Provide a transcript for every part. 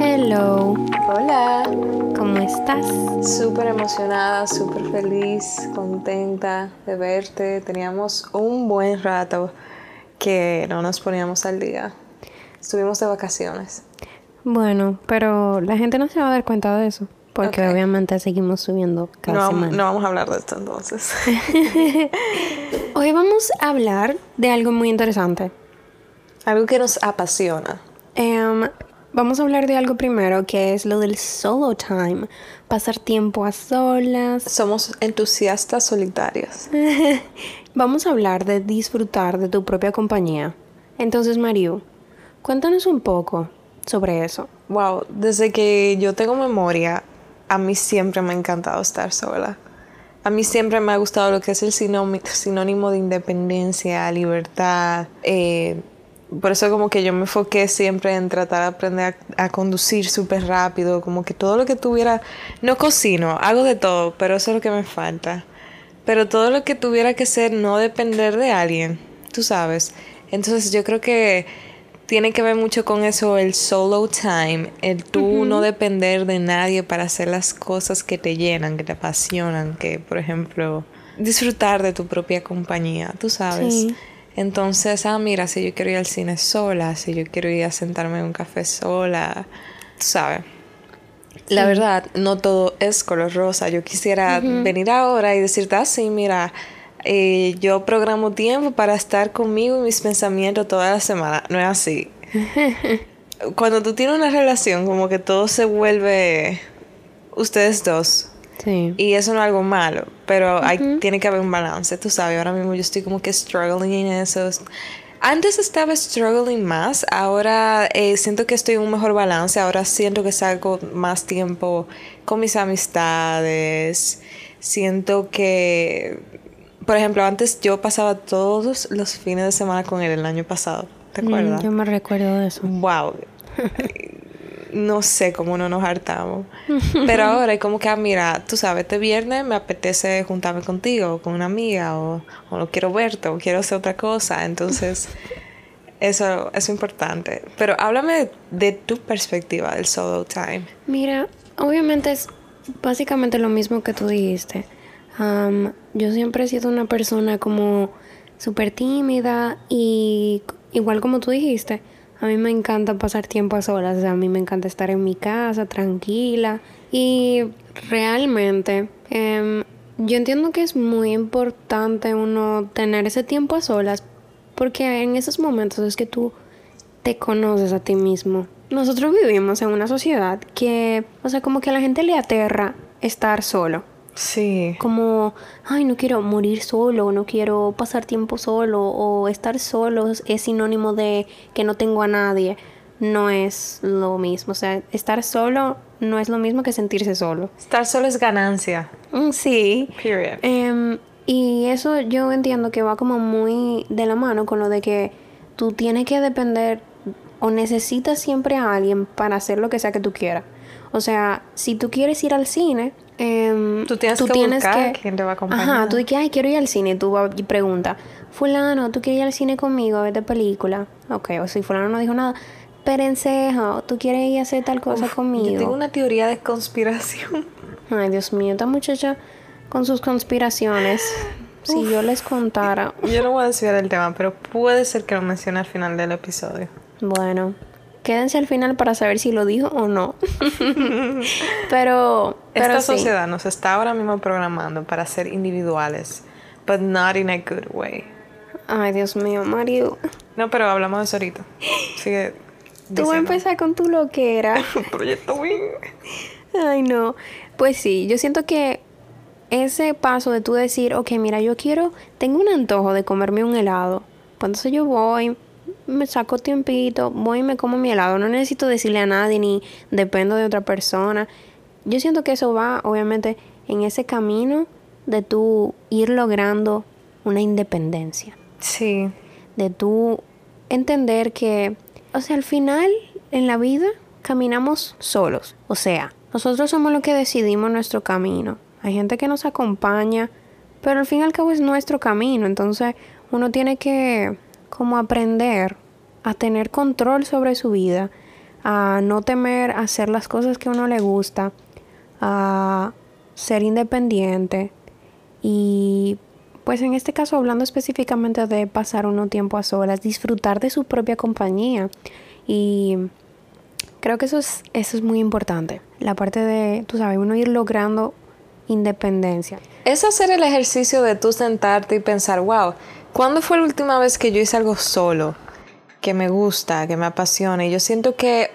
Hello, Hola, ¿cómo estás? súper emocionada, súper feliz, contenta de verte. Teníamos un buen rato que no nos poníamos al día. Estuvimos de vacaciones. Bueno, pero la gente no se va a dar cuenta de eso, porque Ok. obviamente seguimos subiendo cada No, semana. no vamos a hablar de esto entonces. Hoy vamos a hablar de algo muy interesante. Algo que nos apasiona. Em, vamos a hablar de algo primero, que es lo del solo time, pasar tiempo a solas. Somos entusiastas solitarios. Vamos a hablar de disfrutar de tu propia compañía. Entonces, Mariu, cuéntanos un poco sobre eso. Wow, desde que yo tengo memoria, a mí siempre me ha encantado estar sola. A mí siempre me ha gustado lo que es el sinónimo, de independencia, libertad. eh, por eso como que yo me enfoqué siempre en tratar de aprender a, a conducir súper rápido, como que todo lo que tuviera, no cocino, hago de todo, pero eso es lo que me falta. Pero todo lo que tuviera que ser no depender de alguien, tú sabes. Entonces yo creo que tiene que ver mucho con eso, el solo time, el tú no depender de nadie para hacer las cosas que te llenan, que te apasionan, que por ejemplo disfrutar de tu propia compañía, tú sabes. Sí. Entonces, ah, mira, si yo quiero ir al cine sola, si yo quiero ir a sentarme en un café sola, tú sabes. La verdad, no todo es color rosa. Yo quisiera venir ahora y decirte así, mira, eh, yo programo tiempo para estar conmigo y mis pensamientos toda la semana. No es así. Cuando tú tienes una relación, como que todo se vuelve ustedes dos. Sí. Y eso no es algo malo, pero hay, tiene que haber un balance, tú sabes. Ahora mismo yo estoy como que struggling en eso. Antes estaba struggling más, ahora eh, siento que estoy en un mejor balance, ahora siento que salgo más tiempo con mis amistades, siento que, por ejemplo, antes yo pasaba todos los fines de semana con él el año pasado, ¿te Mm, acuerdas? yo me recuerdo de eso. Wow. no sé cómo no nos hartamos. Pero ahora es como que, ah, mira, tú sabes, este viernes me apetece juntarme contigo, o con una amiga, o, o no quiero verte, o quiero hacer otra cosa. Entonces, eso es importante. Pero háblame de, de tu perspectiva del solo time. Mira, obviamente es básicamente lo mismo que tú dijiste. Am, yo siempre he sido una persona como súper tímida y igual como tú dijiste, a mí me encanta pasar tiempo a solas, o sea, a mí me encanta estar en mi casa tranquila y realmente em, yo entiendo que es muy importante uno tener ese tiempo a solas porque en esos momentos es que tú te conoces a ti mismo. Nosotros vivimos en una sociedad que, o sea, como que a la gente le aterra estar solo. Sí. Como, ay, no quiero morir solo, no quiero pasar tiempo solo, o estar solo es sinónimo de que no tengo a nadie. No es lo mismo. O sea, estar solo no es lo mismo que sentirse solo. Estar solo es ganancia. Mm, Sí. Period. Em, y eso yo entiendo que va como muy de la mano con lo de que tú tienes que depender o necesitas siempre a alguien para hacer lo que sea que tú quieras. O sea, si tú quieres ir al cine, em, Tú tienes que buscar a quién te va a acompañar. Ajá, tú dices, ay, quiero ir al cine. Tú vas y preguntas, fulano, ¿tú quieres ir al cine conmigo a ver de película? Ok, o si fulano no dijo nada, perencejo, ¿tú quieres ir a hacer tal cosa conmigo? Yo tengo una teoría de conspiración. Ay, Dios mío, esta muchacha con sus conspiraciones. Si yo les contara. Yo no voy a desviar el tema, pero puede ser que lo mencione al final del episodio. Bueno, quédense al final para saber si lo dijo o no. pero, pero Esta sí. sociedad nos está ahora mismo programando para ser individuales, but not in a good way. Ay, Dios mío, Mario. No, pero hablamos de eso ahorita. Sigue Tú vas a empezar con tu loquera. Proyecto Wing. Ay, no. Pues sí, yo siento que ese paso de tú decir, ok, mira, yo quiero, tengo un antojo de comerme un helado. Pues entonces yo voy, me saco tiempito, voy y me como mi helado. No necesito decirle a nadie ni dependo de otra persona. Yo siento que eso va, obviamente, en ese camino de tú ir logrando una independencia. Sí. De tú entender que, o sea, al final en la vida caminamos solos. O sea, nosotros somos los que decidimos nuestro camino. Hay gente que nos acompaña, Pero al fin y al cabo es nuestro camino, entonces uno tiene que como aprender a tener control sobre su vida, a no temer hacer las cosas que a uno le gusta, a ser independiente y pues en este caso hablando específicamente de pasar uno tiempo a solas, disfrutar de su propia compañía y creo que eso es, eso es muy importante, la parte de, tú sabes, uno ir logrando independencia. Es hacer el ejercicio de tú sentarte y pensar, wow, ¿cuándo fue la última vez que yo hice algo solo? Que me gusta, que me apasiona. Y yo siento que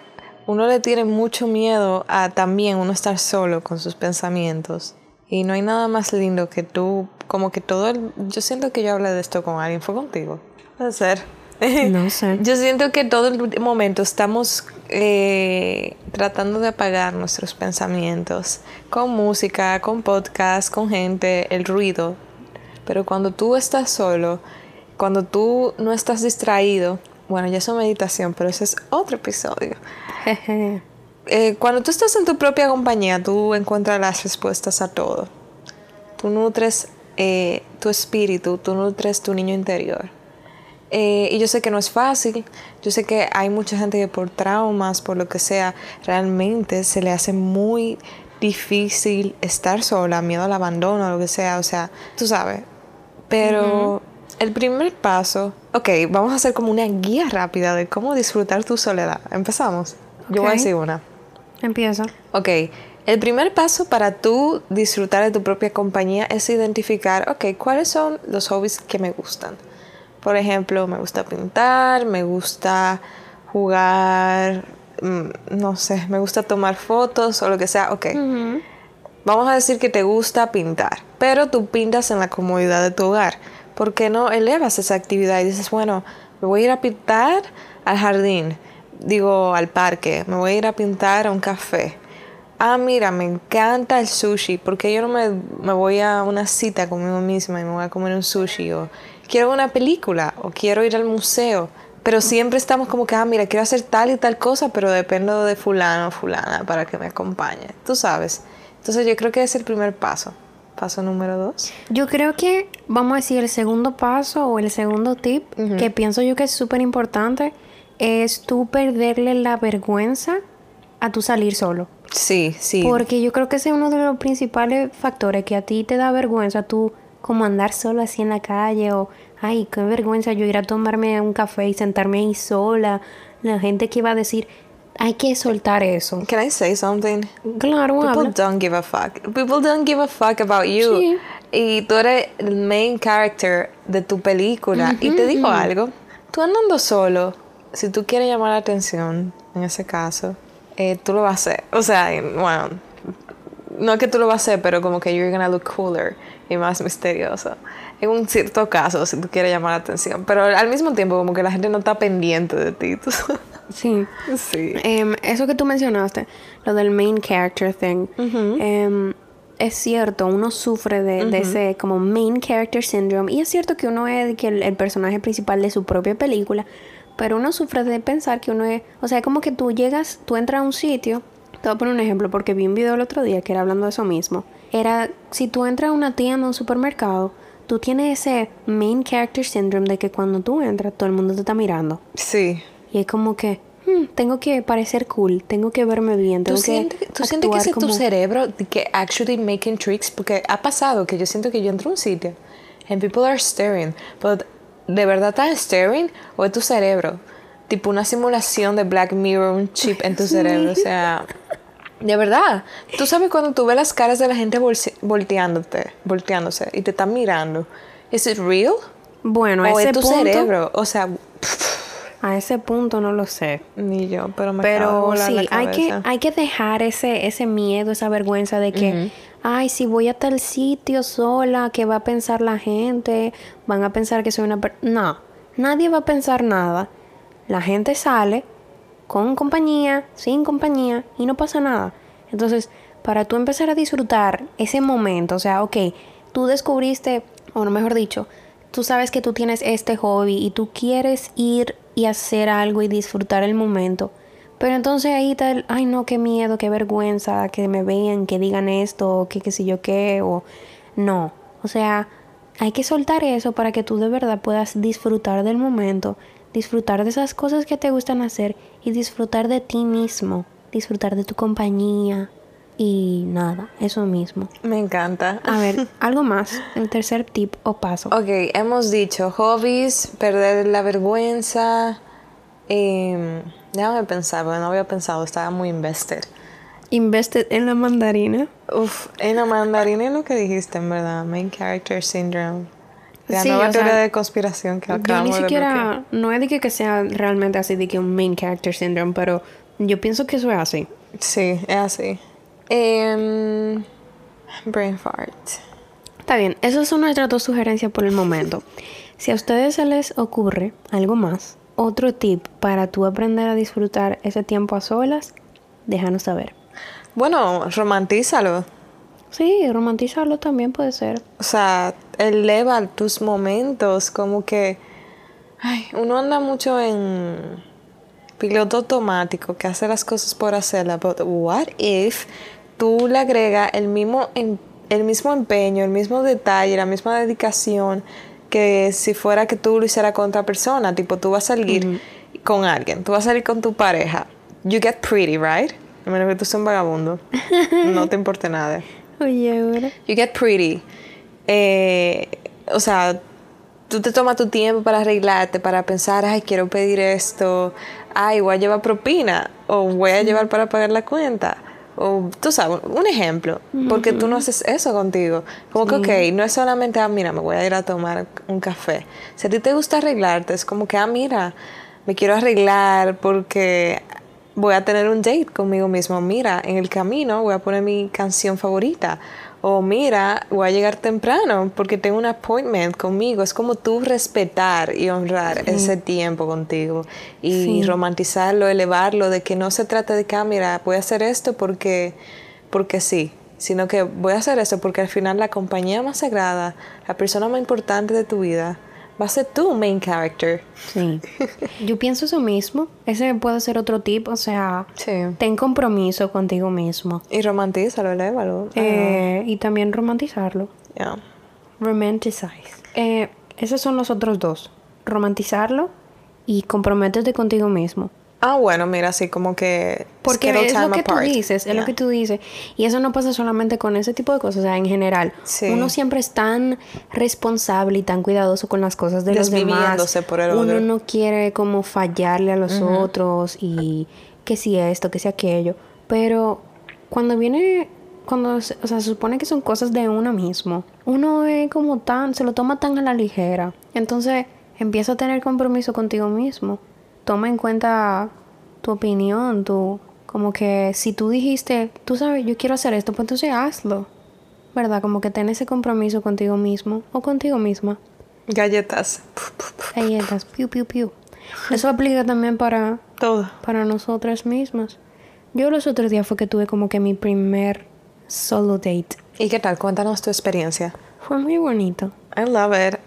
uno le tiene mucho miedo a también uno estar solo con sus pensamientos. Y no hay nada más lindo que tú, como que todo el... Yo siento que yo hablé de esto con alguien, fue contigo. Puede ser. No sé. Yo siento que todo el momento estamos eh, tratando de apagar nuestros pensamientos con música, con podcast, con gente, el ruido. Pero cuando tú estás solo, cuando tú no estás distraído, bueno, ya es una meditación, pero ese es otro episodio. Eh, cuando tú estás en tu propia compañía, tú encuentras las respuestas a todo. Tú nutres eh, tu espíritu, tú nutres tu niño interior. Eh, y yo sé que no es fácil, yo sé que hay mucha gente que por traumas, por lo que sea, realmente se le hace muy difícil estar sola, miedo al abandono, lo que sea, o sea, tú sabes. Pero el primer paso, ok, vamos a hacer como una guía rápida de cómo disfrutar tu soledad. Empezamos. Yo voy a decir una. Empieza. Ok, el primer paso para tú disfrutar de tu propia compañía es identificar, ok, cuáles son los hobbies que me gustan. Por ejemplo, me gusta pintar, me gusta jugar, mm, no sé, me gusta tomar fotos o lo que sea. Ok. Vamos a decir que te gusta pintar, pero tú pintas en la comodidad de tu hogar. ¿Por qué no elevas esa actividad y dices, bueno, me voy a ir a pintar al jardín, digo al parque, me voy a ir a pintar a un café? Ah, mira, me encanta el sushi, porque yo no me, me voy a una cita conmigo misma y me voy a comer un sushi o quiero una película o quiero ir al museo. Pero siempre estamos como que, ah, mira, quiero hacer tal y tal cosa, pero dependo de fulano o fulana para que me acompañe. Tú sabes. Entonces yo creo que es el primer paso. Paso número dos. Yo creo que, vamos a decir, el segundo paso o el segundo tip, que pienso yo que es súper importante, es tú perderle la vergüenza a tu salir solo. Sí, sí. Porque yo creo que ese es uno de los principales factores que a ti te da vergüenza tú como andar solo así en la calle o, ay, qué vergüenza yo ir a tomarme un café y sentarme ahí sola. La gente que iba a decir, hay que soltar eso. Can I say something? Claro, People habla. don't give a fuck. People don't give a fuck about you. Sí. Y tú eres el main character de tu película. y te digo algo. Tú andando solo, si tú quieres llamar la atención, en ese caso, eh, tú lo vas a hacer. O sea, bueno, no que tú lo vas a hacer, pero como que you're gonna look cooler y más misterioso. En un cierto caso, si tú quieres llamar la atención. Pero al mismo tiempo, como que la gente no está pendiente de ti. tú. Sí. sí. Em, eso que tú mencionaste, lo del main character thing, em, es cierto, uno sufre de, de ese como main character syndrome y es cierto que uno es que el, el personaje principal de su propia película, pero uno sufre de pensar que uno es, o sea, como que tú llegas, tú entras a un sitio, te voy a poner un ejemplo porque vi un video el otro día que era hablando de eso mismo, era si tú entras a una tienda, a un supermercado, tú tienes ese main character syndrome de que cuando tú entras todo el mundo te está mirando. Sí. Y es como que, hmm, tengo que parecer cool, tengo que verme bien, ¿Tú tengo sientes, que tú sientes que es tu cerebro que actually making tricks? Porque ha pasado que yo siento que yo entro a un sitio and people are staring, but ¿de verdad están staring o es tu cerebro? Tipo una simulación de Black Mirror, un chip en tu cerebro, o sea... De verdad, tú sabes cuando tú ves las caras de la gente volteándote, volteándose y te están mirando. ¿Es it real? Bueno, a ¿O ese es tu punto, cerebro? O sea, a ese punto no lo sé. ni yo, pero me acaba de Pero volar sí, la hay que, hay que dejar ese, ese miedo, esa vergüenza de que, ay, si voy a tal sitio sola, ¿qué va a pensar la gente? Van a pensar que soy una persona... No, nadie va a pensar nada. La gente sale con compañía, sin compañía, y no pasa nada. Entonces, para tú empezar a disfrutar ese momento, o sea, ok, tú descubriste, o mejor dicho, tú sabes que tú tienes este hobby y tú quieres ir y hacer algo y disfrutar el momento. Pero entonces ahí el, ay no, qué miedo, qué vergüenza, que me vean, que digan esto, que qué sé yo qué, o no. O sea, hay que soltar eso para que tú de verdad puedas disfrutar del momento, disfrutar de esas cosas que te gustan hacer y disfrutar de ti mismo, disfrutar de tu compañía y nada, eso mismo. Me encanta. A ver, algo más, el tercer tip o paso. Ok, hemos dicho hobbies, perder la vergüenza. Eh, déjame pensar, porque no había pensado, estaba muy invested. Invested en la mandarina. Uf, en la mandarina es lo que dijiste, en verdad. Main character syndrome. La Sí, nueva teoría sea, de conspiración que Yo ni acabamos de bloquear. siquiera, no es de que, que sea realmente así de que un main character syndrome, pero yo pienso que eso es así. Sí, es así. Em, brain fart. Está bien, esas son nuestras dos sugerencias por el momento. Si a ustedes se les ocurre algo más, otro tip para tú aprender a disfrutar ese tiempo a solas, déjanos saber. Bueno, romantízalo. Sí, romantizarlo también puede ser. O sea, eleva tus momentos, como que ay, uno anda mucho en piloto automático, que hace las cosas por hacerlas, but what if tú le agregas el mismo el mismo empeño, el mismo detalle, la misma dedicación que si fuera que tú lo hicieras con otra persona, tipo tú vas a salir con alguien, tú vas a salir con tu pareja. You get pretty, right? A menos que tú seas un vagabundo. no te importe nada. Oye, ahora. You get pretty. Eh, o sea, tú te tomas tu tiempo para arreglarte, para pensar, ay, quiero pedir esto, ay, voy a llevar propina, o voy a llevar para pagar la cuenta. O tú sabes, un ejemplo, porque tú no haces eso contigo. Como que, ok, no es solamente, ah, mira, me voy a ir a tomar un café. Si a ti te gusta arreglarte, es como que, ah, mira, me quiero arreglar porque voy a tener un date conmigo mismo. Mira, en el camino voy a poner mi canción favorita. O mira, voy a llegar temprano porque tengo un appointment conmigo. Es como tú respetar y honrar ese tiempo contigo. Y Sí. romantizarlo, elevarlo, de que no se trata de que, ah, mira, voy a hacer esto porque, porque sí. Sino que voy a hacer esto porque al final la compañía más sagrada, la persona más importante de tu vida, va a ser tu main character. Sí. Yo pienso eso mismo. Ese puede ser otro tip, o sea, Sí. ten compromiso contigo mismo. Y romantízalo, elévalo. Eh, y también romantizarlo. Yeah. Romanticize. Eh, esos son los otros dos. Romantizarlo y comprométete contigo mismo. Ah, bueno, mira, así como que. Porque es lo que tú dices, es lo que tú dices. Y eso no pasa solamente con ese tipo de cosas, o sea, en general. Sí. Uno siempre es tan responsable y tan cuidadoso con las cosas de los demás. Por el Uno no quiere como fallarle a los otros y que si esto, que si aquello. Pero cuando viene, cuando, o sea, se supone que son cosas de uno mismo, uno es como tan, se lo toma tan a la ligera. Entonces empieza a tener compromiso contigo mismo. Toma en cuenta tu opinión, tu, como que si tú dijiste, tú sabes, yo quiero hacer esto, pues entonces hazlo. ¿Verdad? Como que ten ese compromiso contigo mismo o contigo misma. Galletas. Galletas, piu, piu, piu. Eso aplica también para, Todo. para nosotras mismas. Yo los otros días fue que tuve como que mi primer solo date. ¿Y qué tal? Cuéntanos tu experiencia. Fue muy bonito. I love it.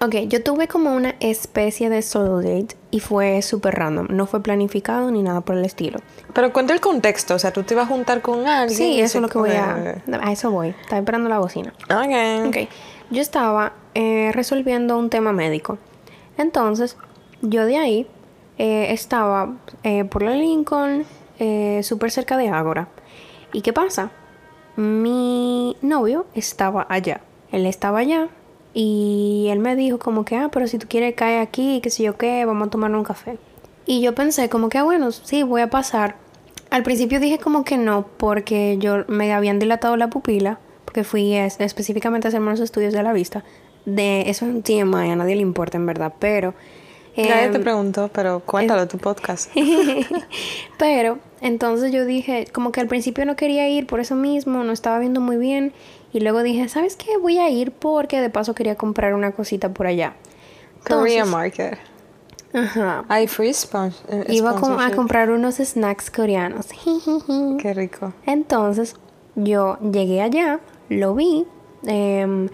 Ok, yo tuve como una especie de solo date y fue súper random. No fue planificado ni nada por el estilo. Pero cuenta el contexto. O sea, tú te ibas a juntar con alguien. Sí, eso es lo que voy a... A eso voy. Estaba esperando la bocina. ok. Ok, yo estaba eh, resolviendo un tema médico. Entonces, yo de ahí eh, estaba eh, por la Lincoln, súper cerca de Ágora. ¿Y qué pasa? Mi novio estaba allá. Él estaba allá y él me dijo como que, ah, pero si tú quieres caer aquí, qué sé yo qué, vamos a tomar un café. Y yo pensé como que, ah, bueno, sí, voy a pasar. Al principio dije como que no, porque yo me habían dilatado la pupila, porque fui es- específicamente a hacerme los estudios de la vista. De eso es un TMI, a nadie le importa en verdad, pero... Ya em, te pregunto, pero cuéntalo tu podcast. pero entonces yo dije, como que al principio no quería ir por eso mismo, no estaba viendo muy bien. Y luego dije, ¿sabes qué? Voy a ir porque de paso quería comprar una cosita por allá. Korea Market. Ajá. Hay free spon- eh, Iba a comprar unos snacks coreanos. Qué rico. Entonces yo llegué allá, lo vi. em,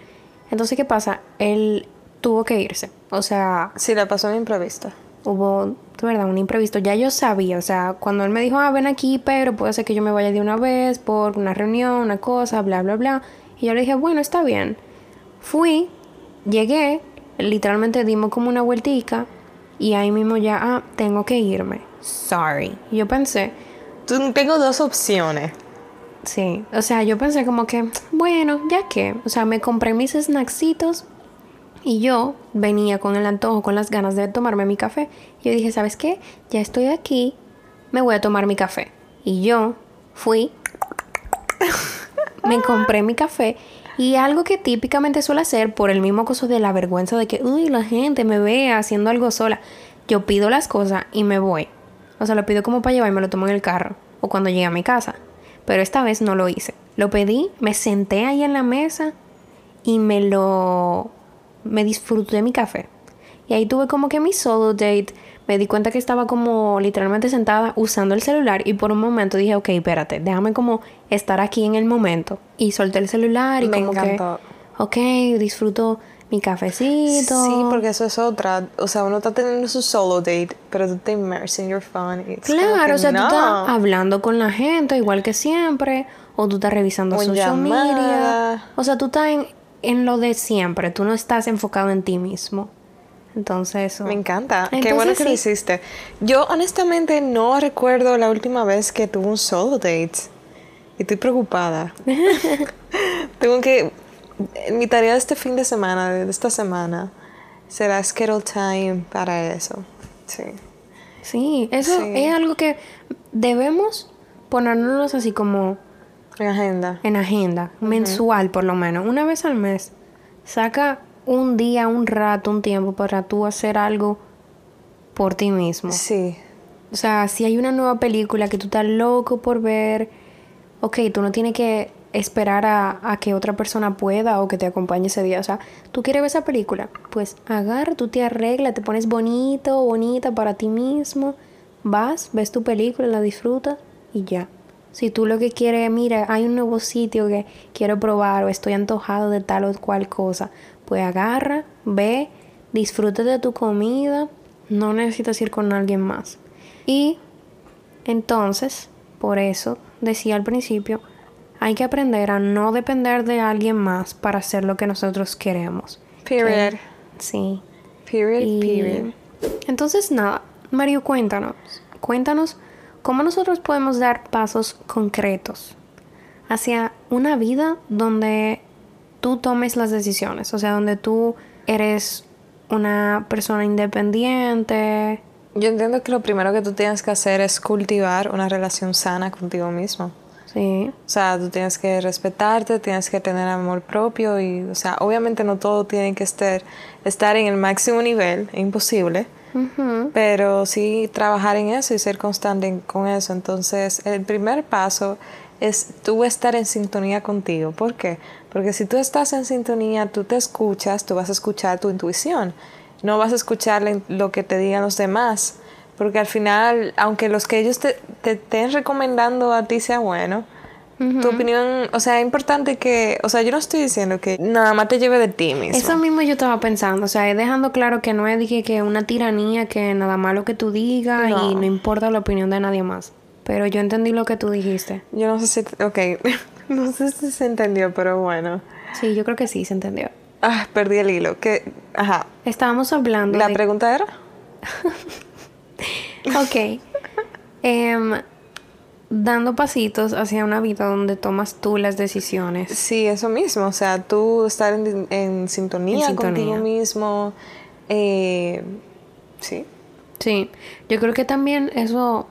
entonces, ¿qué pasa? Él tuvo que irse. O sea, Sí, la pasó en imprevisto. hubo, de verdad, un imprevisto. Ya yo sabía, o sea, cuando él me dijo, ah, ven aquí, pero puede ser que yo me vaya de una vez por una reunión, una cosa, bla, bla, bla. Y yo le dije, bueno, está bien. Fui llegué, literalmente dimos como una vueltica y ahí mismo ya, ah, tengo que irme. Sorry. Y yo pensé, Tengo dos opciones. sí, o sea, yo pensé como que, bueno, ya que, o sea, me compré mis snacksitos y yo venía con el antojo, con las ganas de tomarme mi café. Y yo dije, ¿sabes qué? Ya estoy aquí, me voy a tomar mi café. Y yo fui, me compré mi café y algo que típicamente suelo hacer por el mismo coso de la vergüenza de que, uy, la gente me ve haciendo algo sola. Yo pido las cosas y me voy. O sea, lo pido como para llevar y me lo tomo en el carro o cuando llegue a mi casa. Pero esta vez no lo hice. Lo pedí, me senté ahí en la mesa y me lo... me disfruté mi café. Y ahí tuve como que mi solo date. Me di cuenta que estaba como literalmente sentada usando el celular y por un momento dije, ok, espérate, déjame como estar aquí en el momento. Y solté el celular y Me como encantó. que, ok, disfruto mi cafecito. Sí, porque eso es otra. O sea, uno está teniendo su solo date, pero tú te immersed in your. It's como Claro, o sea, no. tú estás hablando con la gente igual que siempre, o tú estás revisando en social media. O sea, tú estás en, en lo de siempre, tú no estás enfocado en ti mismo. Entonces, eso. Me encanta. Qué bueno que lo hiciste. Yo honestamente no recuerdo la última vez que tuve un solo date. Y estoy preocupada. Tengo que... Mi tarea de este fin de semana, de esta semana, será schedule time para eso. Sí. Sí, eso Sí. es algo que debemos ponernos así como En agenda. en agenda, mensual por lo menos, una vez al mes. Saca un día, un rato, un tiempo para tú hacer algo por ti mismo. Sí. O sea, si hay una nueva película que tú estás loco por ver, ok, tú no tienes que esperar a, a que otra persona pueda o que te acompañe ese día. O sea, tú quieres ver esa película, pues agarra, tú te arreglas, te pones bonito bonita para ti mismo, vas, ves tu película, la disfrutas y ya. Si tú lo que quieres, mira, hay un nuevo sitio que quiero probar o estoy antojado de tal o cual cosa, pues agarra, ve, disfruta de tu comida, no necesitas ir con alguien más. Y entonces, por eso decía al principio, hay que aprender a no depender de alguien más para hacer lo que nosotros queremos. Period. Sí. Period, Y period. entonces nada, Mario, cuéntanos, cuéntanos cómo nosotros podemos dar pasos concretos hacia una vida donde tú tomes las decisiones, o sea, donde tú eres una persona independiente. Yo entiendo que lo primero que tú tienes que hacer es cultivar una relación sana contigo mismo. Sí, O sea, tú tienes que respetarte, tienes que tener amor propio y, o sea, obviamente no todo tiene que estar, estar en el máximo nivel, es pero sí trabajar en eso y ser constante con eso. Entonces, el primer paso es tú estar en sintonía contigo. ¿Por qué? Porque si tú estás en sintonía, tú te escuchas, tú vas a escuchar tu intuición, no vas a escuchar lo que te digan los demás. Porque al final, aunque los que ellos te, te estén recomendando a ti sea bueno, tu opinión, o sea, es importante que, o sea, yo no estoy diciendo que nada más te lleve de ti mismo. Eso mismo yo estaba pensando, o sea, dejando claro que no es dije, que una tiranía, que nada más lo que tú digas y No. no importa la opinión de nadie más. Pero yo entendí lo que tú dijiste. Yo no sé si, ok, no sé si se entendió, pero bueno. Sí, yo creo que sí, se entendió. Ah, perdí el hilo. Que, ajá. Estábamos hablando La de... pregunta era. Ok. Em, dando pasitos hacia una vida donde tomas tú las decisiones. Sí, eso mismo. O sea, tú estar en, en sintonía, En sintonía. contigo mismo. Eh, sí. Sí, yo creo que también eso,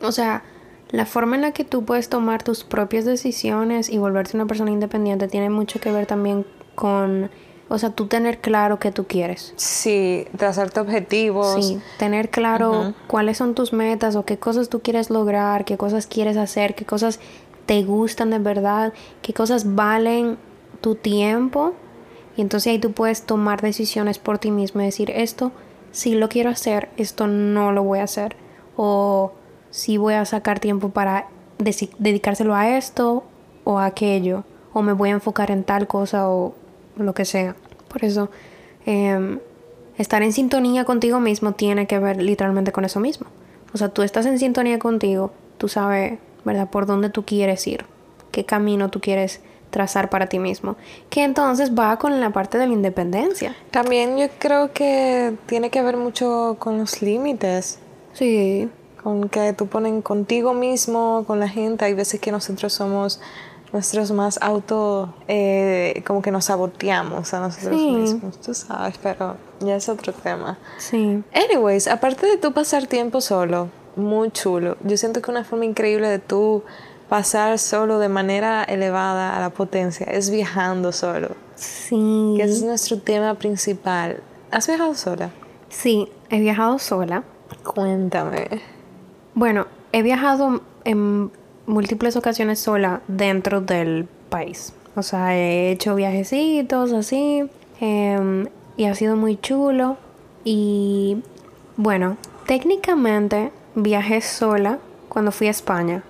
o sea, la forma en la que tú puedes tomar tus propias decisiones y volverte una persona independiente tiene mucho que ver también con, o sea, tú tener claro qué tú quieres. Sí, trazarte objetivos. Sí, tener claro cuáles son tus metas o qué cosas tú quieres lograr, qué cosas quieres hacer, qué cosas te gustan de verdad, qué cosas valen tu tiempo. Y entonces ahí tú puedes tomar decisiones por ti mismo y decir, esto sí lo quiero hacer, esto no lo voy a hacer. O sí voy a sacar tiempo para dedicárselo a esto o a aquello. O me voy a enfocar en tal cosa o lo que sea. Por eso, em, estar en sintonía contigo mismo tiene que ver literalmente con eso mismo. O sea, tú estás en sintonía contigo, tú sabes, ¿verdad?, por dónde tú quieres ir, qué camino tú quieres trazar para ti mismo. Que entonces va con la parte de la independencia. También yo creo que tiene que ver mucho con los límites. Sí. Con que tú ponen contigo mismo, con la gente. Hay veces que nosotros somos nuestros más auto, eh, como que nos saboteamos a nosotros mismos, tú sabes, pero ya es otro tema. Sí. Anyways, aparte de tú pasar tiempo solo, muy chulo, yo siento que una forma increíble de tú pasar solo de manera elevada a la potencia es viajando solo. Sí. Que ese es nuestro tema principal. ¿Has viajado sola? Sí, he viajado sola. Cuéntame. Bueno, he viajado en múltiples ocasiones sola dentro del país. O sea, he hecho viajecitos así em, y ha sido muy chulo. Y bueno, técnicamente viajé sola cuando fui a España.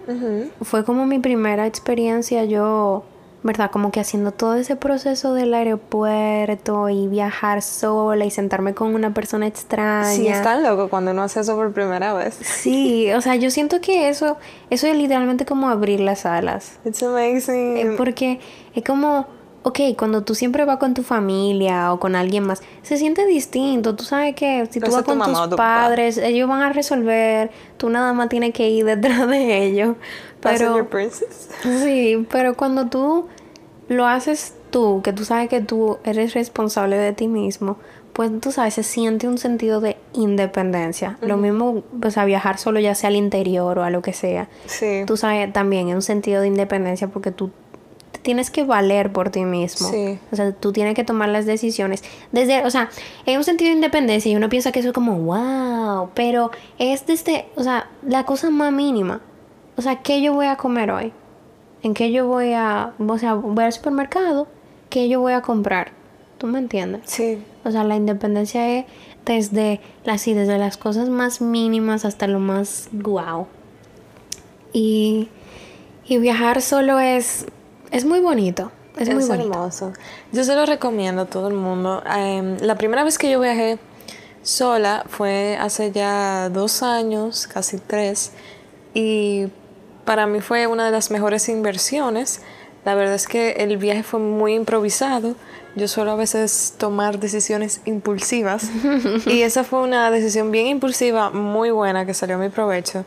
Fue como mi primera experiencia yo ¿verdad? Como que haciendo todo ese proceso del aeropuerto y viajar sola y sentarme con una persona extraña. Sí, es tan loco cuando uno hace eso por primera vez. Sí, o sea, yo siento que eso, eso es literalmente como abrir las alas. It's amazing. Eh, porque es como, ok, cuando tú siempre vas con tu familia o con alguien más, se siente distinto. Tú sabes que si tú vas con tus padres, ellos van a resolver, tú nada más tienes que ir detrás de ellos. Pero, sí, pero cuando tú lo haces tú, que tú sabes que tú eres responsable de ti mismo, pues tú sabes, se siente un sentido de independencia. Lo mismo, pues a viajar solo ya sea al interior o a lo que sea. Sí. Tú sabes también es un sentido de independencia porque tú te tienes que valer por ti mismo. Sí. O sea, tú tienes que tomar las decisiones. Desde, o sea, en un sentido de independencia y uno piensa que eso es como, wow, pero es desde, o sea, la cosa más mínima. O sea, ¿qué yo voy a comer hoy? ¿En qué yo voy a, o sea, voy al supermercado? ¿Qué yo voy a comprar? ¿Tú me entiendes? Sí. O sea, la independencia es desde, así, desde las cosas más mínimas hasta lo más guau. Y, y viajar solo es, es muy bonito. Es, muy bonito. hermoso. Yo se lo recomiendo a todo el mundo. Em, la primera vez que yo viajé sola fue hace ya dos años, casi tres. Y para mí fue una de las mejores inversiones. La verdad es que el viaje fue muy improvisado. Yo suelo a veces tomar decisiones impulsivas y esa fue una decisión bien impulsiva, muy buena, que salió a mi provecho.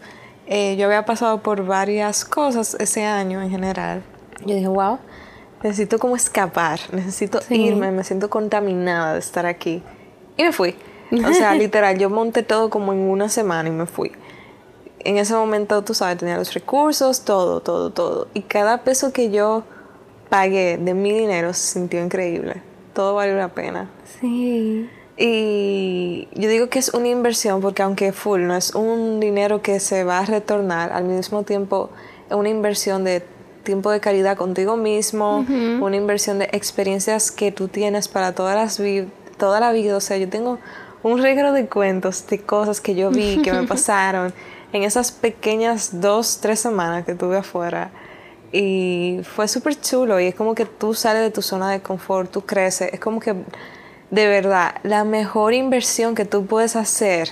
Eh, yo había pasado por varias cosas ese año en general. Yo dije, wow, necesito como escapar, necesito irme, me siento contaminada de estar aquí. Y me fui. O sea, literal, yo monté todo como en una semana y me fui en ese momento, tú sabes, tenía los recursos, todo, todo, todo. Y cada peso que yo pagué de mi dinero se sintió increíble. Todo valió la pena. Sí. Y yo digo que es una inversión porque aunque full no es un dinero que se va a retornar, al mismo tiempo es una inversión de tiempo de calidad contigo mismo, una inversión de experiencias que tú tienes para todas las toda la vida. O sea, yo tengo un regalo de cuentos, de cosas que yo vi, que me pasaron en esas pequeñas dos, tres semanas que tuve afuera. Y fue súper chulo y es como que tú sales de tu zona de confort, tú creces. Es como que, de verdad, la mejor inversión que tú puedes hacer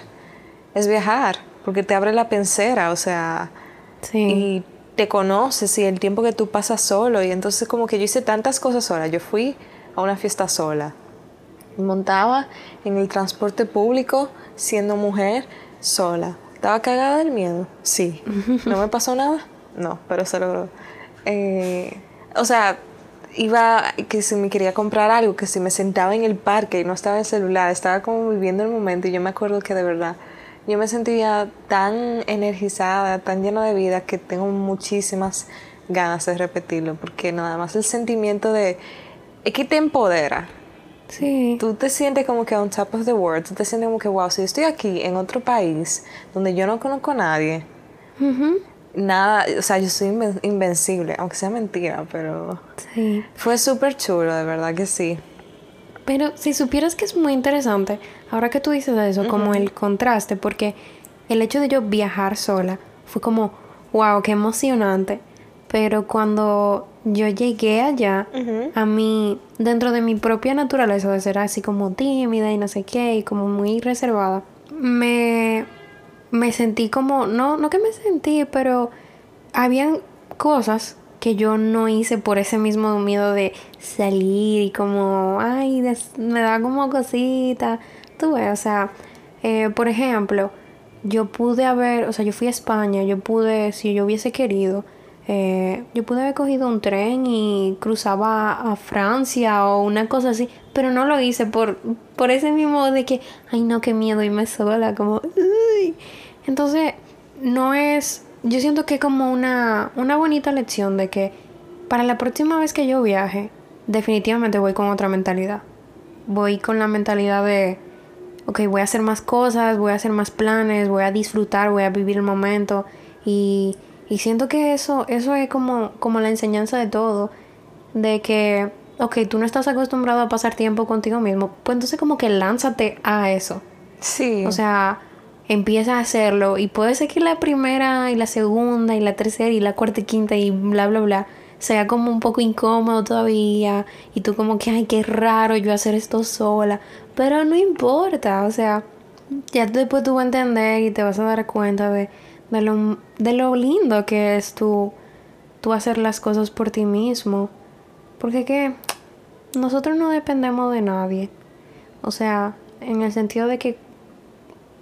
es viajar, porque te abre la pensera, o sea, y te conoces y el tiempo que tú pasas solo. Y entonces como que yo hice tantas cosas sola. Yo fui a una fiesta sola. Montaba en el transporte público siendo mujer sola. ¿Estaba cagada del miedo? Sí. ¿No me pasó nada? No, pero se logró. Eh, o sea, iba, que si me quería comprar algo, que si me sentaba en el parque y no estaba en el celular, estaba como viviendo el momento y yo me acuerdo que de verdad yo me sentía tan energizada, tan llena de vida que tengo muchísimas ganas de repetirlo, porque nada más el sentimiento de... es que te empodera, Sí. Tú te sientes como que on top of the world, tú te sientes como que, wow, si estoy aquí en otro país donde yo no conozco a nadie, nada, o sea, yo soy invencible, aunque sea mentira, pero sí. fue súper chulo, de verdad que sí. Pero si supieras que es muy interesante, ahora que tú dices eso, como el contraste, porque el hecho de yo viajar sola fue como, wow, qué emocionante. Pero cuando yo llegué allá, a mí, dentro de mi propia naturaleza de ser así como tímida y no sé qué, y como muy reservada, me, me sentí como, no, no que me sentí, pero habían cosas que yo no hice por ese mismo miedo de salir y como, ay, me da como cosita. Tú ves, o sea, eh, por ejemplo, yo pude haber, o sea, yo fui a España, yo pude, si yo hubiese querido, eh, yo pude haber cogido un tren y cruzaba a Francia o una cosa así, pero no lo hice por, por ese mismo de que, ay no, qué miedo me sola, como, entonces, no es yo siento que es como una, una bonita lección de que para la próxima vez que yo viaje, definitivamente voy con otra mentalidad. Voy con la mentalidad de, ok, voy a hacer más cosas, voy a hacer más planes, voy a disfrutar, voy a vivir el momento. Y, y siento que eso, eso es como, como la enseñanza de todo. De que, ok, tú no estás acostumbrado a pasar tiempo contigo mismo, pues entonces como que lánzate a eso. Sí. O sea, empieza a hacerlo y puede ser que la primera y la segunda y la tercera y la cuarta y quinta y bla bla bla sea como un poco incómodo todavía y tú como que ay qué raro yo hacer esto sola pero no importa o sea ya después tú vas a entender y te vas a dar cuenta de, de, lo, de lo lindo que es tú, tú hacer las cosas por ti mismo porque que nosotros no dependemos de nadie o sea en el sentido de que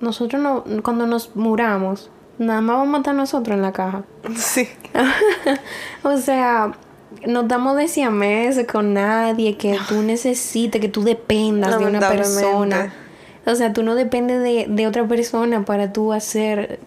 nosotros no, cuando nos muramos, nada más vamos a matar nosotros en la caja. Sí. o sea, nos damos de siamés con nadie que tú necesites, que tú dependas de una persona. O sea, tú no dependes de, de otra persona para tú hacer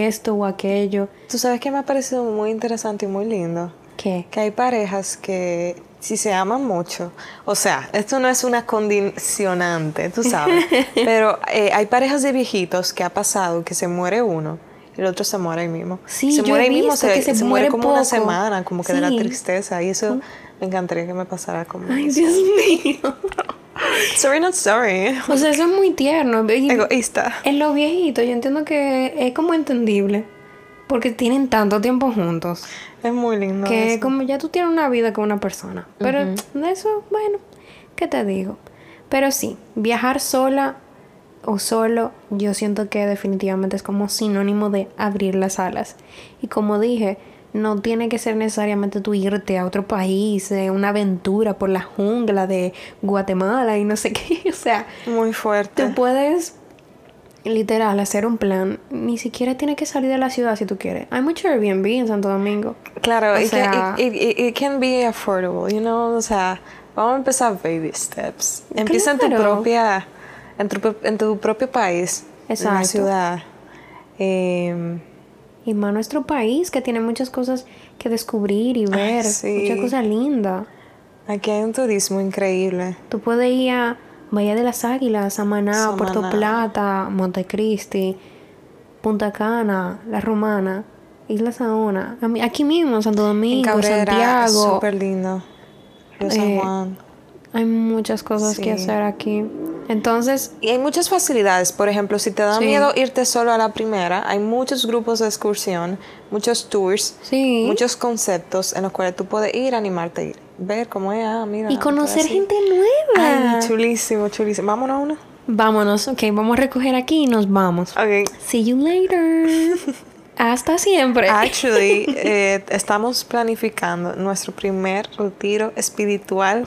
esto o aquello. Tú sabes que me ha parecido muy interesante y muy lindo. ¿Qué? Que hay parejas que si se aman mucho, o sea, esto no es una condicionante, tú sabes, pero eh, hay parejas de viejitos que ha pasado que se muere uno y el otro se muere ahí mismo. Sí, se muere ahí mismo, se, se, muere como una semana, como que de la tristeza y eso me encantaría que me pasara conmigo. Ay, Dios mío. Sorry, not sorry. O sea, eso es muy tierno. Egoísta. En los viejitos, yo entiendo que es como entendible. Porque tienen tanto tiempo juntos. Es muy lindo. que eso. como ya tú tienes una vida con una persona. Pero de eso, bueno, ¿qué te digo? Pero sí, viajar sola o solo, yo siento que definitivamente es como sinónimo de abrir las alas. Y como dije, no tiene que ser necesariamente tú irte a otro país, eh, una aventura por la jungla de Guatemala y no sé qué. O sea, Muy fuerte. tú puedes literal hacer un plan. Ni siquiera tiene que salir de la ciudad si tú quieres. Hay mucho Airbnb en Santo Domingo. Claro, O it, sea- can, it, it- it can be affordable, you know, o sea, vamos a empezar baby steps. Empieza en tu Claro. propia, en tu, en tu propio país, en la Exacto. ciudad. Em, Y más nuestro país que tiene muchas cosas que descubrir y ver. sí. Muchas cosas lindas. aquí hay un turismo increíble. Tú puedes ir a Bahía de las Águilas, Samaná, Samaná. Puerto Plata, Montecristi, Punta Cana, La Romana, Isla Saona. A Aquí mismo, en Santo En Domingo, Cabrera, Santiago. súper lindo. Río San Eh, Juan. Hay muchas cosas que hacer aquí. Entonces, Y hay muchas facilidades. Por ejemplo, si te da Sí. miedo irte solo a la primera, hay muchos grupos de excursión, muchos tours, sí. muchos conceptos en los cuales tú puedes ir, animarte a ir. Ver cómo es, ah, mira. y conocer gente nueva. Ay, chulísimo, chulísimo. Vámonos a una. Vámonos, ok, vamos a recoger aquí y nos vamos. Ok. See you later. Hasta siempre. Actually, eh, estamos planificando nuestro primer retiro espiritual,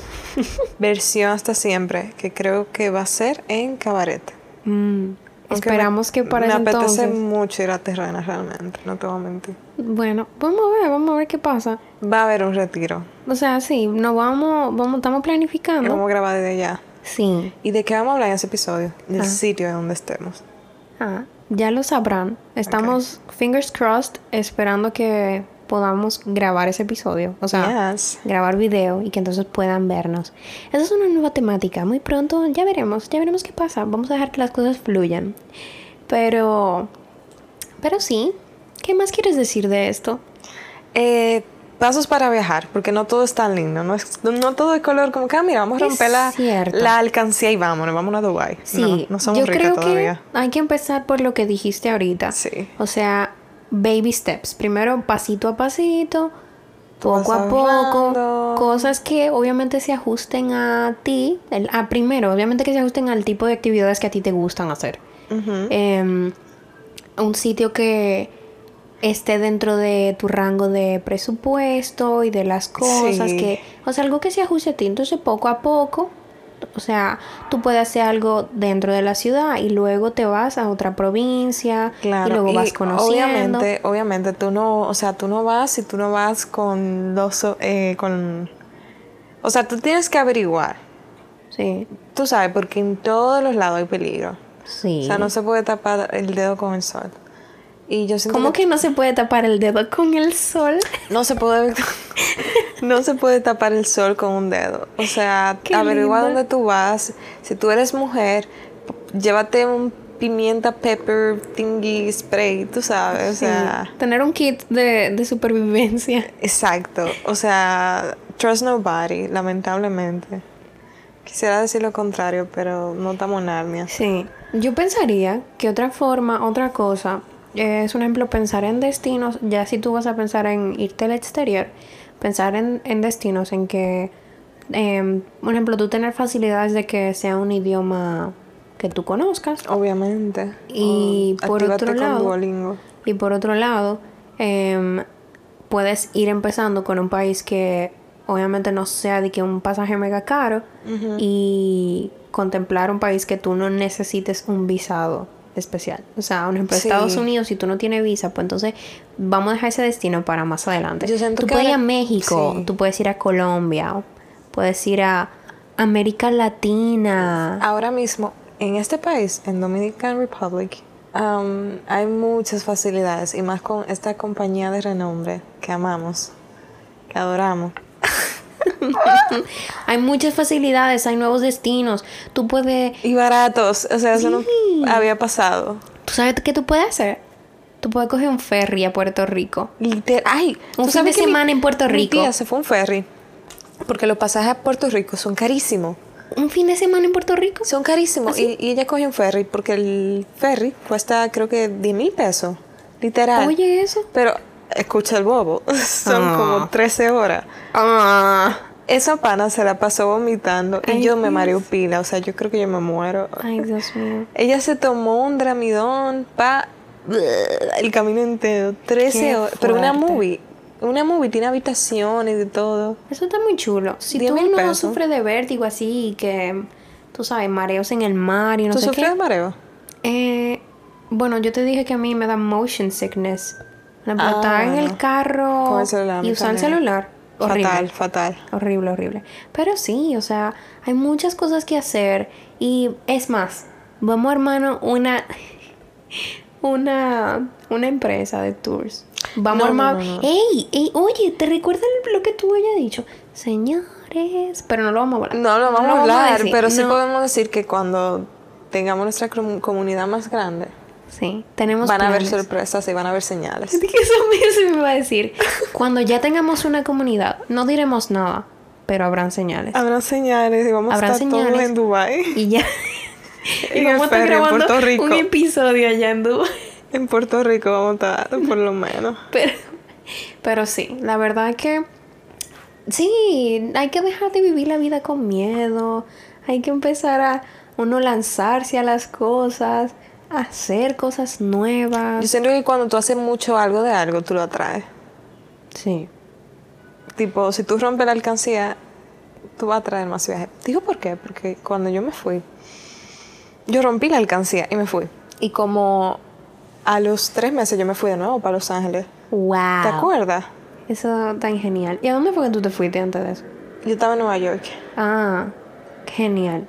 versión hasta siempre, que creo que va a ser en Cabaret. Mm, esperamos me- que para Me ese apetece entonces. mucho ir a Terrena realmente, no te voy a mentir. Bueno, vamos a ver, vamos a ver qué pasa. Va a haber un retiro. O sea, sí, nos vamos, vamos, estamos Y planificando. vamos a grabar desde allá. Sí. ¿Y de qué vamos a hablar en ese episodio? Del Ah. sitio de donde estemos. Ah, ya lo sabrán. Estamos, fingers crossed, esperando que podamos grabar ese episodio. O sea, Yes. grabar video y que entonces puedan vernos. Esa es una nueva temática. Muy pronto ya veremos, ya veremos qué pasa. Vamos a dejar que las cosas fluyan. Pero, pero sí. ¿Qué más quieres decir de esto? Eh, pasos para viajar, porque no todo es tan lindo. No, es, no todo es color como que, ah, mira, vamos a romper la, la alcancía y vámonos, vámonos a Dubai. Sí, no, no somos yo ricos creo todavía. que hay que empezar por lo que dijiste ahorita. Sí. O sea, baby steps. Primero, pasito a pasito, poco a poco, cosas que obviamente se ajusten a ti. El, a primero, obviamente que se ajusten al tipo de actividades que a ti te gustan hacer. Em, un sitio que, esté dentro de tu rango de presupuesto y de las cosas Sí. que, o sea, algo que se ajuste a ti. Entonces, poco a poco, o sea, tú puedes hacer algo dentro de la ciudad y luego te vas a otra provincia Claro, y luego vas conociendo. Obviamente, obviamente, tú no, o sea, tú no vas y tú no vas con dos, eh, con, o sea, tú tienes que averiguar, Sí, tú sabes, porque en todos los lados hay peligro. sí. O sea, no se puede tapar el dedo con el sol. Y yo siento ¿Cómo que no se puede tapar el dedo con el sol? no se puede, no se puede tapar el sol con un dedo. O sea, Qué averigua linda. dónde tú vas. Si tú eres mujer, llévate un pimienta pepper thingy spray, tú sabes, o sea. Tener un kit de, de supervivencia. Exacto. O sea, trust nobody, lamentablemente. Quisiera decir lo contrario, pero no estamos en Narnia. Sí, yo pensaría que otra forma, otra cosa, es un ejemplo pensar en destinos, ya si tú vas a pensar en irte al exterior, pensar en, en destinos en que, em, por ejemplo, tú tener facilidades de que sea un idioma que tú conozcas Obviamente. Y Oh, por otro lado- Duolingo. y por otro lado, em, puedes ir empezando con un país que obviamente no sea de que un pasaje mega caro y contemplar un país que tú no necesites un visado especial. O sea, un ejemplo, Sí. Estados Unidos, si tú no tienes visa, pues entonces vamos a dejar ese destino para más adelante. Yo tú puedes ir a México, sí. tú puedes ir a Colombia, puedes ir a América Latina. Ahora mismo, en este país, en Dominican Republic, um, hay muchas facilidades y más con esta compañía de renombre que amamos, que adoramos. Hay muchas facilidades, hay nuevos destinos. Tú puedes Y baratos, o sea, eso no Sí. había pasado. ¿Tú sabes qué tú puedes hacer? Tú puedes coger un ferry a Puerto Rico. Liter ay, Un ¿tú fin de que mi- semana en Puerto Mi Rico. tía se fue un ferry porque los pasajes a Puerto Rico son carísimos. ¿Un fin de semana en Puerto Rico? Son carísimos. Y, y ella cogió un ferry porque el ferry cuesta creo que 10 mil pesos. Literal. Oye, eso. Pero escucha el bobo. Son Ah. como 13 horas. Ah. Esa pana se la pasó vomitando y yo me mareo pila. O sea, yo creo que yo me muero. Ay, Dios mío. Ella se tomó un dramidón pa el camino entero. 13 Qué horas. Pero una movie. Una movie tiene habitaciones y todo. Eso está muy chulo. Si 10 tú no pesos. sufres de vértigo así, que tú sabes, mareos en el mar y no ¿Tú sé sufres qué. de mareo? Eh, bueno, yo te dije que a mí me da motion sickness. Ejemplo, Ah, estar en el carro y usar el celular. Horrible. Fatal, fatal. Horrible, horrible. Pero sí, o sea, hay muchas cosas que hacer. Y es más, vamos hermano una una una empresa de tours. Vamos No, a armar. no, no. ¡Ey! ¡Ey! Oye, ¿te recuerdas lo que tú habías dicho? Señores. Pero no lo vamos a hablar. No lo vamos a hablar, pero sí podemos decir que cuando tengamos nuestra com- comunidad más grande, Sí, tenemos van a haber sorpresas y van a haber señales. Eso mismo me iba a decir. Cuando ya tengamos una comunidad, no diremos nada, pero habrán señales. Habrán señales y vamos Habrán a estar todos señales. en Dubai. Y ya. y vamos a estar ferry en grabando Puerto Rico. un episodio allá en Dubái. En Puerto Rico vamos a estar, por lo menos. Pero, pero sí, la verdad es que sí, hay que dejar de vivir la vida con miedo. Hay que empezar a uno lanzarse a las cosas, hacer cosas Yo nuevas. siento que cuando tú haces mucho algo de algo, tú lo atraes. Sí. Tipo, si tú rompes la alcancía, tú vas a traer más viajes. Digo por qué, porque cuando yo me fui, yo rompí la alcancía y me fui. Y como a los tres meses yo me fui de nuevo para Los Ángeles. Wow. ¿Te acuerdas? Eso tan genial. ¿Y a dónde fue que tú te fuiste antes de eso? Yo estaba en Nueva York. Ah, genial.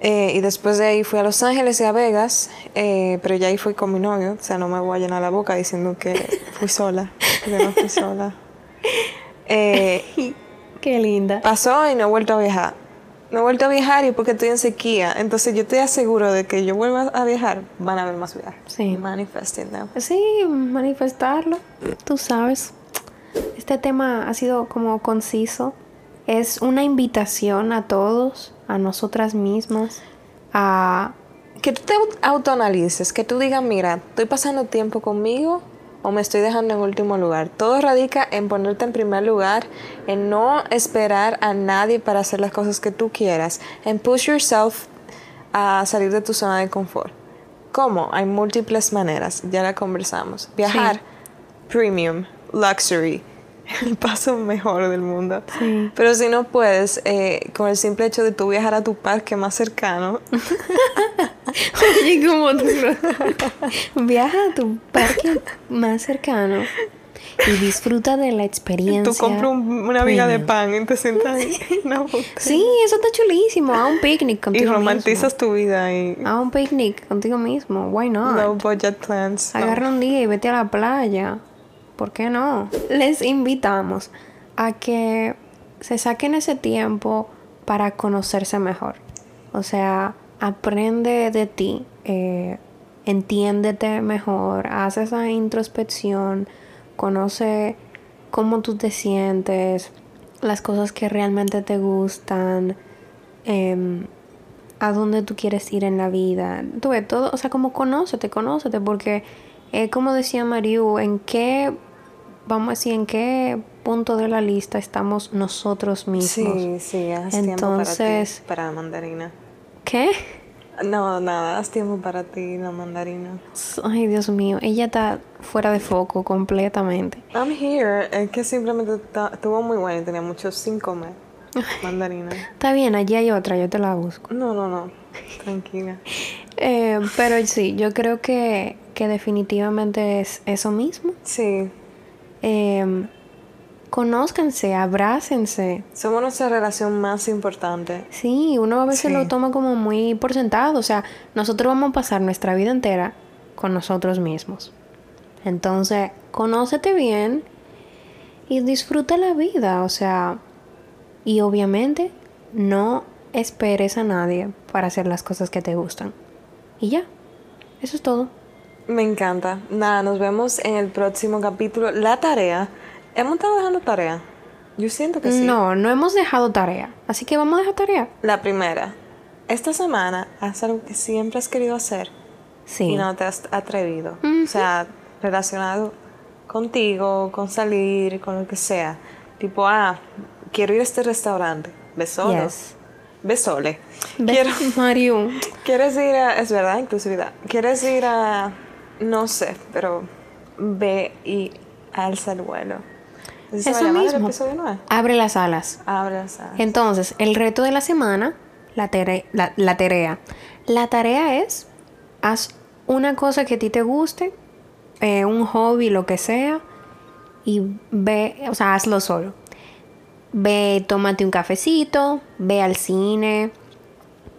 Eh, y después de ahí fui a Los Ángeles y a Vegas, eh, pero ya ahí fui con mi novio, o sea, no me voy a llenar la boca diciendo que fui sola, porque no fui sola. Eh, Qué linda. pasó y no he vuelto a viajar. No he vuelto a viajar y porque estoy en sequía, entonces yo estoy aseguro de que yo vuelva a viajar, van a haber más viajes. Sí. Manifesting them. Sí, manifestarlo. Tú sabes. Este tema ha sido como conciso. Es una invitación a todos, a nosotras mismas, a... Que tú te aut- autoanalices, que tú digas, mira, estoy pasando tiempo conmigo o me estoy dejando en último lugar. Todo radica en ponerte en primer lugar, en no esperar a nadie para hacer las cosas que tú quieras, en push yourself a salir de tu zona de confort. ¿Cómo? Hay múltiples maneras, ya la conversamos. Viajar, premium, luxury, el paso mejor del mundo. Sí. Pero si no puedes, eh, con el simple hecho de tú viajar a tu parque más cercano, Oye, como tú viaja a tu parque más cercano y disfruta de la experiencia. tú compras un- una viga de pan y te sientas ahí en una botella. Sí, eso está chulísimo. A un picnic Y contigo romantizas tu vida y mismo. A un picnic contigo mismo. Why not? no budget plans. no. Agarra un día y vete a la playa. ¿Por qué no? Les invitamos a que se saquen ese tiempo para conocerse mejor. O sea, aprende de ti, eh, entiéndete mejor, haz esa introspección, conoce cómo tú te sientes, las cosas que realmente te gustan, em, a dónde tú quieres ir en la vida. Tú todo, o sea, como conócete, conócete, porque eh, como decía Mariu, en qué, vamos a decir, en qué punto de la lista estamos nosotros mismos. Sí, sí, haz tiempo Entonces- para ti, para la mandarina. ¿Qué? No, nada, haz tiempo para ti, la mandarina. Ay, Dios mío, ella está fuera de foco completamente. I'm here, es que simplemente estuvo muy bueno y tenía mucho sin comer. Mandarina. Está bien, allí hay otra, yo te la busco. No, no, no, tranquila. Eh, pero sí, yo creo que, que definitivamente es eso mismo. Sí, Eh, conózcanse, abrácense. somos nuestra relación más importante. Sí, uno a veces Sí. lo toma como muy por sentado. O sea, nosotros vamos a pasar nuestra vida entera con nosotros mismos. Entonces, conócete bien y disfruta la vida. O sea, y obviamente no esperes a nadie para hacer las cosas que te gustan. Y ya, eso es todo. Me encanta. Nada, nos vemos en el próximo capítulo. La tarea. ¿Hemos estado dejando tarea? Yo siento que sí. No, no hemos dejado tarea. Así que vamos a dejar tarea. La primera. Esta semana haz algo que siempre has querido hacer Sí. y no te has atrevido. O sea, relacionado contigo, con salir, con lo que sea. Tipo, ah, quiero ir a este restaurante. Ve solo. Yes. Ve sole. Ve- Quiero, Mario. ¿Quieres ir a... Es verdad, inclusividad. ¿Quieres ir a... No sé, pero ve y alza el vuelo. ¿Así se va a Eso el mismo. Abre las alas. Abre las alas. Entonces, el reto de la semana, la, la, la tarea. La tarea es, haz una cosa que a ti te guste, eh, un hobby, lo que sea, y ve, o sea, hazlo solo. Ve, tómate un cafecito, ve al cine,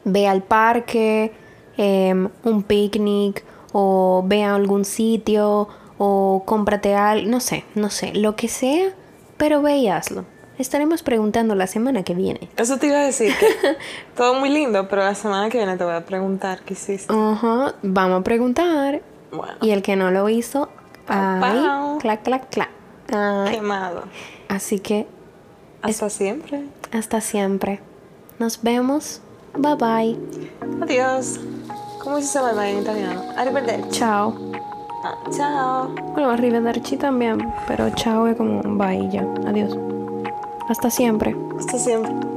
ve al parque, em, un picnic, o ve a algún sitio, o cómprate algo, no sé, no sé, lo que sea, pero ve y hazlo. Estaremos preguntando la semana que viene. Eso te iba a decir que todo muy lindo, pero la semana que viene te voy a preguntar qué hiciste. Ajá, vamos a preguntar. Bueno, Y el que no lo hizo, Pau, ay, clac, clac, clac. Ay. quemado. Así que Hasta siempre. hasta siempre. Nos vemos. Bye bye. Adiós. ¿Cómo se llama bye en italiano? Arrivederci. Chao. Ah, chao. Bueno, arrivederci también, pero chao es como bye ya. Adiós. Hasta siempre. Hasta siempre.